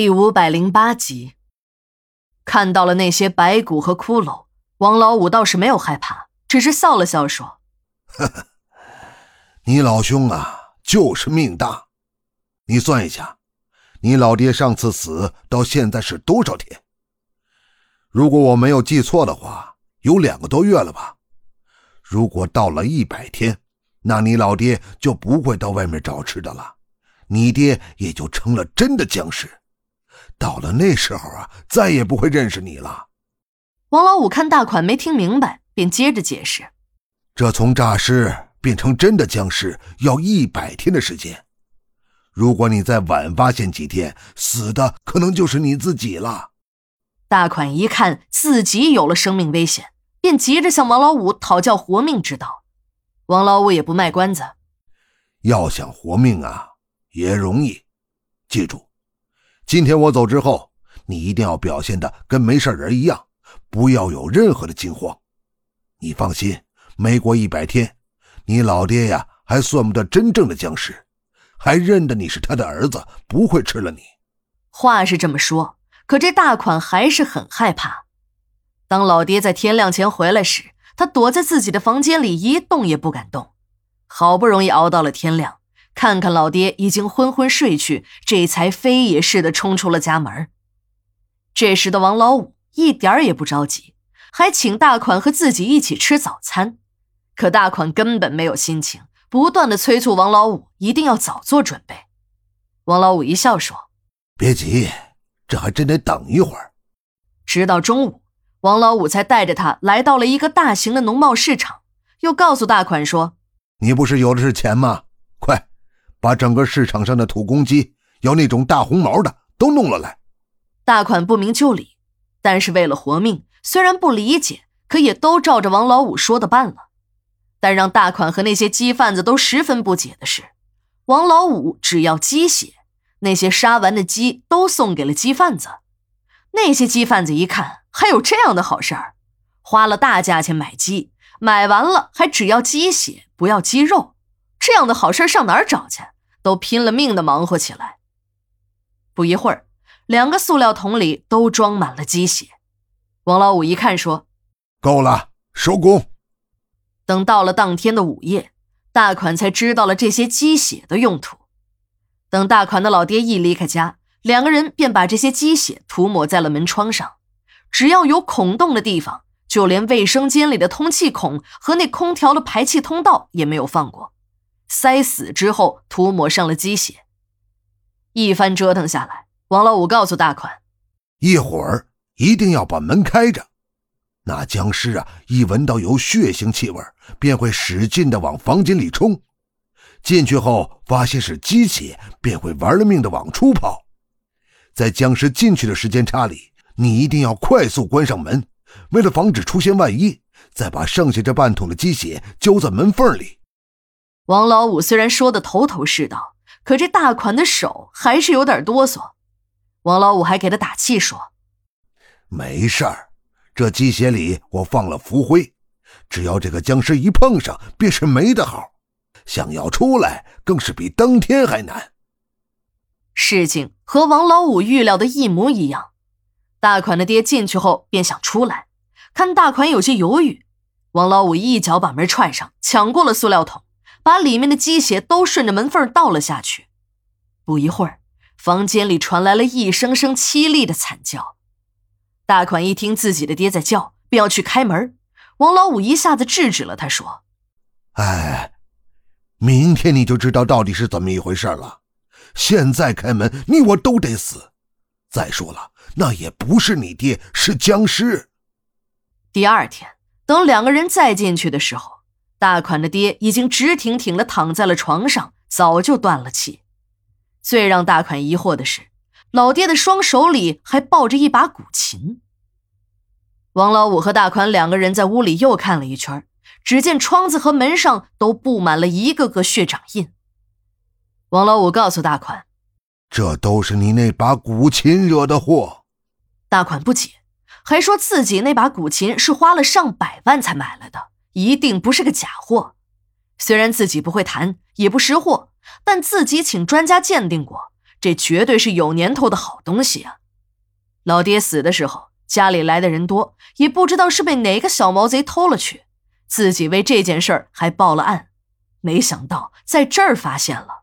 第五百零八集，看到了那些白骨和骷髅，王老五倒是没有害怕，只是笑了笑说：“呵呵，你老兄啊，就是命大。你算一下，你老爹上次死到现在是多少天？如果我没有记错的话，有两个多月了吧？如果到了一百天，那你老爹就不会到外面找吃的了，你爹也就成了真的僵尸。”到了那时候啊，再也不会认识你了。王老五看大款没听明白，便接着解释：“这从诈尸变成真的僵尸要一百天的时间，如果你再晚发现几天，死的可能就是你自己了。”大款一看自己有了生命危险，便急着向王老五讨教活命之道。王老五也不卖关子：“要想活命啊，也容易，记住。”今天我走之后，你一定要表现的跟没事人一样，不要有任何的惊慌。你放心，没过一百天，你老爹呀还算不得真正的僵尸，还认得你是他的儿子，不会吃了你。话是这么说，可这大款还是很害怕。当老爹在天亮前回来时，他躲在自己的房间里一动也不敢动。好不容易熬到了天亮。看看老爹已经昏昏睡去，这才飞也似的冲出了家门。这时的王老五一点也不着急，还请大款和自己一起吃早餐。可大款根本没有心情，不断的催促王老五一定要早做准备。王老五一笑说：“别急，这还真得等一会儿。”直到中午，王老五才带着他来到了一个大型的农贸市场，又告诉大款说：“你不是有的是钱吗？快！”把整个市场上的土公鸡，要那种大红毛的都弄了来。大款不明就里，但是为了活命，虽然不理解，可也都照着王老五说的办了。但让大款和那些鸡贩子都十分不解的是，王老五只要鸡血，那些杀完的鸡都送给了鸡贩子。那些鸡贩子一看，还有这样的好事儿，花了大价钱买鸡，买完了还只要鸡血，不要鸡肉。这样的好事上哪儿找去？都拼了命的忙活起来。不一会儿，两个塑料桶里都装满了鸡血。王老五一看，说：“够了，收工。”等到了当天的午夜，大款才知道了这些鸡血的用途。等大款的老爹一离开家，两个人便把这些鸡血涂抹在了门窗上。只要有孔洞的地方，就连卫生间里的通气孔和那空调的排气通道也没有放过。塞死之后，涂抹上了鸡血。一番折腾下来，王老五告诉大款：“一会儿一定要把门开着。那僵尸啊，一闻到有血腥气味，便会使劲的往房间里冲。进去后发现是鸡血，便会玩了命的往出跑。在僵尸进去的时间差里，你一定要快速关上门。为了防止出现万一，再把剩下这半桶的鸡血浇在门缝里。”王老五虽然说的头头是道，可这大款的手还是有点哆嗦。王老五还给他打气说：“没事儿，这鸡血里我放了符灰，只要这个僵尸一碰上，便是没得好，想要出来更是比登天还难。”事情和王老五预料的一模一样。大款的爹进去后便想出来，看大款有些犹豫，王老五一脚把门踹上，抢过了塑料桶。把里面的鸡血都顺着门缝倒了下去。不一会儿，房间里传来了一声声凄厉的惨叫。大款一听自己的爹在叫，便要去开门。王老五一下子制止了他，说：“哎，明天你就知道到底是怎么一回事了。现在开门，你我都得死。再说了，那也不是你爹，是僵尸。”第二天，等两个人再进去的时候。大款的爹已经直挺挺的躺在了床上，早就断了气。最让大款疑惑的是，老爹的双手里还抱着一把古琴。王老五和大款两个人在屋里又看了一圈，只见窗子和门上都布满了一个个血掌印。王老五告诉大款：“这都是你那把古琴惹的祸。”大款不解，还说自己那把古琴是花了上百万才买来的。一定不是个假货，虽然自己不会谈，也不识货，但自己请专家鉴定过，这绝对是有年头的好东西啊！老爹死的时候，家里来的人多，也不知道是被哪个小毛贼偷了去，自己为这件事儿还报了案，没想到在这儿发现了。